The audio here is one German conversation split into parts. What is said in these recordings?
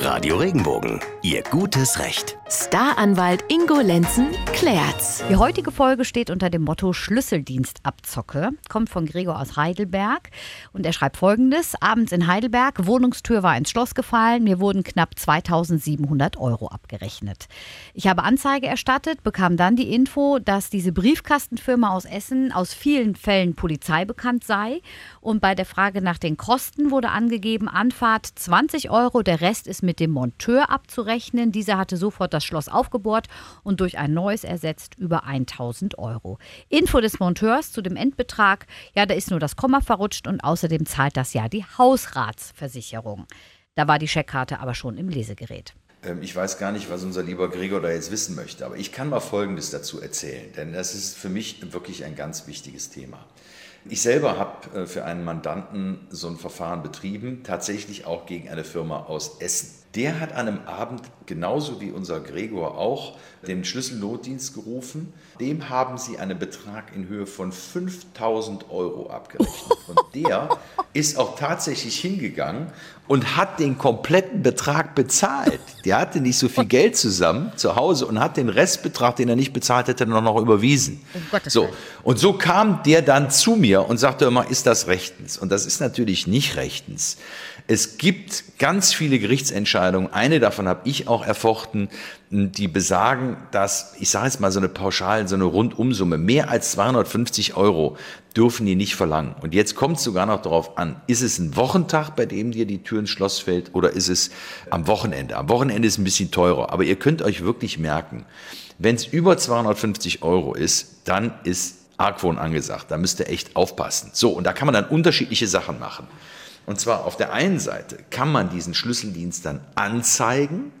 Radio Regenbogen, Ihr gutes Recht. Staranwalt Ingo Lenzen klärt's. Die heutige Folge steht unter dem Motto Schlüsseldienstabzocke. Kommt von Gregor aus Heidelberg und er schreibt folgendes: Abends in Heidelberg, Wohnungstür war ins Schloss gefallen, mir wurden knapp 2700 Euro abgerechnet. Ich habe Anzeige erstattet, bekam dann die Info, dass diese Briefkastenfirma aus Essen aus vielen Fällen Polizei bekannt sei. Und bei der Frage nach den Kosten wurde angegeben: Anfahrt 20 Euro, der Rest ist mit dem Monteur abzurechnen. Dieser hatte sofort das Schloss aufgebohrt und durch ein neues ersetzt über 1000 Euro. Info des Monteurs zu dem Endbetrag: Ja, da ist nur das Komma verrutscht und außerdem zahlt das ja die Hausratsversicherung. Da war die Scheckkarte aber schon im Lesegerät. Ähm, Ich weiß gar nicht, was unser lieber Gregor da jetzt wissen möchte, aber ich kann mal Folgendes dazu erzählen, denn das ist für mich wirklich ein ganz wichtiges Thema. Ich selber habe äh, für einen Mandanten so ein Verfahren betrieben, tatsächlich auch gegen eine Firma aus Essen. Der hat an einem Abend, genauso wie unser Gregor auch, den Schlüsselnotdienst gerufen. Dem haben sie einen Betrag in Höhe von 5000 Euro abgerechnet. Und der ist auch tatsächlich hingegangen und hat den kompletten Betrag bezahlt. Der hatte nicht so viel Geld zusammen zu Hause und hat den Restbetrag, den er nicht bezahlt hätte, noch, noch überwiesen. So. Und so kam der dann zu mir und sagte immer, ist das rechtens? Und das ist natürlich nicht rechtens. Es gibt ganz viele Gerichtsentscheidungen, eine davon habe ich auch erfochten, die besagen, dass, ich sage jetzt mal so eine Pauschal, so eine Rundumsumme, mehr als 250 Euro dürfen die nicht verlangen. Und jetzt kommt es sogar noch darauf an, ist es ein Wochentag, bei dem dir die Tür ins Schloss fällt, oder ist es am Wochenende? Am Wochenende ist es ein bisschen teurer, aber ihr könnt euch wirklich merken, wenn es über 250 Euro ist, dann ist Argwohn angesagt. Da müsst ihr echt aufpassen. So, und da kann man dann unterschiedliche Sachen machen. Und zwar auf der einen Seite kann man diesen Schlüsseldienst dann anzeigen.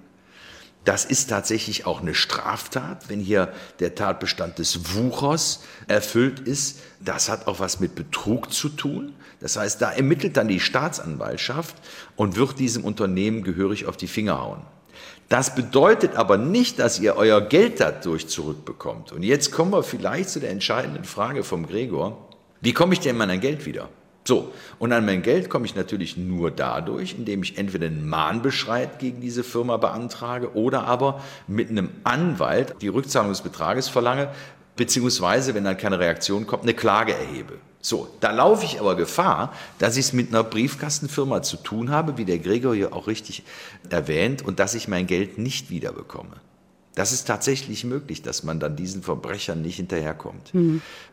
Das ist tatsächlich auch eine Straftat, wenn hier der Tatbestand des Wuchers erfüllt ist. Das hat auch was mit Betrug zu tun. Das heißt, da ermittelt dann die Staatsanwaltschaft und wird diesem Unternehmen gehörig auf die Finger hauen. Das bedeutet aber nicht, dass ihr euer Geld dadurch zurückbekommt. Und jetzt kommen wir vielleicht zu der entscheidenden Frage vom Gregor. Wie komme ich denn an mein Geld wieder? So, und an mein Geld komme ich natürlich nur dadurch, indem ich entweder einen Mahnbescheid gegen diese Firma beantrage oder aber mit einem Anwalt die Rückzahlung des Betrages verlange, beziehungsweise, wenn dann keine Reaktion kommt, eine Klage erhebe. So, da laufe ich aber Gefahr, dass ich es mit einer Briefkastenfirma zu tun habe, wie der Gregor hier auch richtig erwähnt, und dass ich mein Geld nicht wiederbekomme. Das ist tatsächlich möglich, dass man dann diesen Verbrechern nicht hinterherkommt.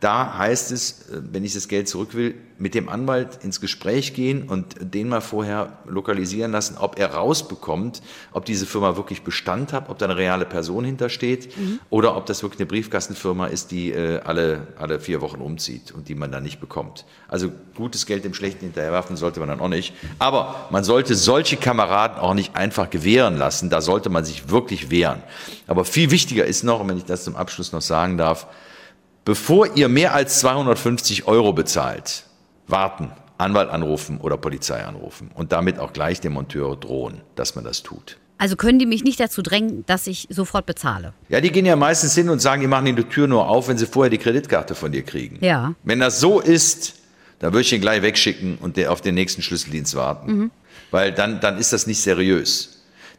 Da heißt es, äh, wenn ich das Geld zurück will, mit dem Anwalt ins Gespräch gehen und den mal vorher lokalisieren lassen, ob er rausbekommt, ob diese Firma wirklich Bestand hat, ob da eine reale Person hintersteht oder ob das wirklich eine Briefkastenfirma ist, die äh, alle, alle vier Wochen umzieht und die man dann nicht bekommt. Also gutes Geld dem Schlechten hinterherwerfen sollte man dann auch nicht. Aber man sollte solche Kameraden auch nicht einfach gewähren lassen. Da sollte man sich wirklich wehren. Aber viel wichtiger ist noch, und wenn ich das zum Abschluss noch sagen darf, bevor ihr mehr als 250 Euro bezahlt, warten, Anwalt anrufen oder Polizei anrufen und damit auch gleich dem Monteur drohen, dass man das tut. Also können die mich nicht dazu drängen, dass ich sofort bezahle. Ja, die gehen ja meistens hin und sagen, die machen die Tür nur auf, wenn sie vorher die Kreditkarte von dir kriegen. Ja. Wenn das so ist, dann würde ich den gleich wegschicken und auf den nächsten Schlüsseldienst warten. Weil dann, dann ist das nicht seriös.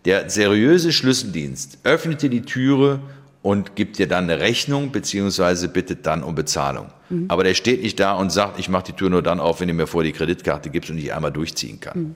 Der seriöse Schlüsseldienst öffnet dir die Türe und gibt dir dann eine Rechnung, beziehungsweise bittet dann um Bezahlung. Aber der steht nicht da und sagt, ich mache die Tür nur dann auf, wenn du mir vorher die Kreditkarte gibst und ich einmal durchziehen kann.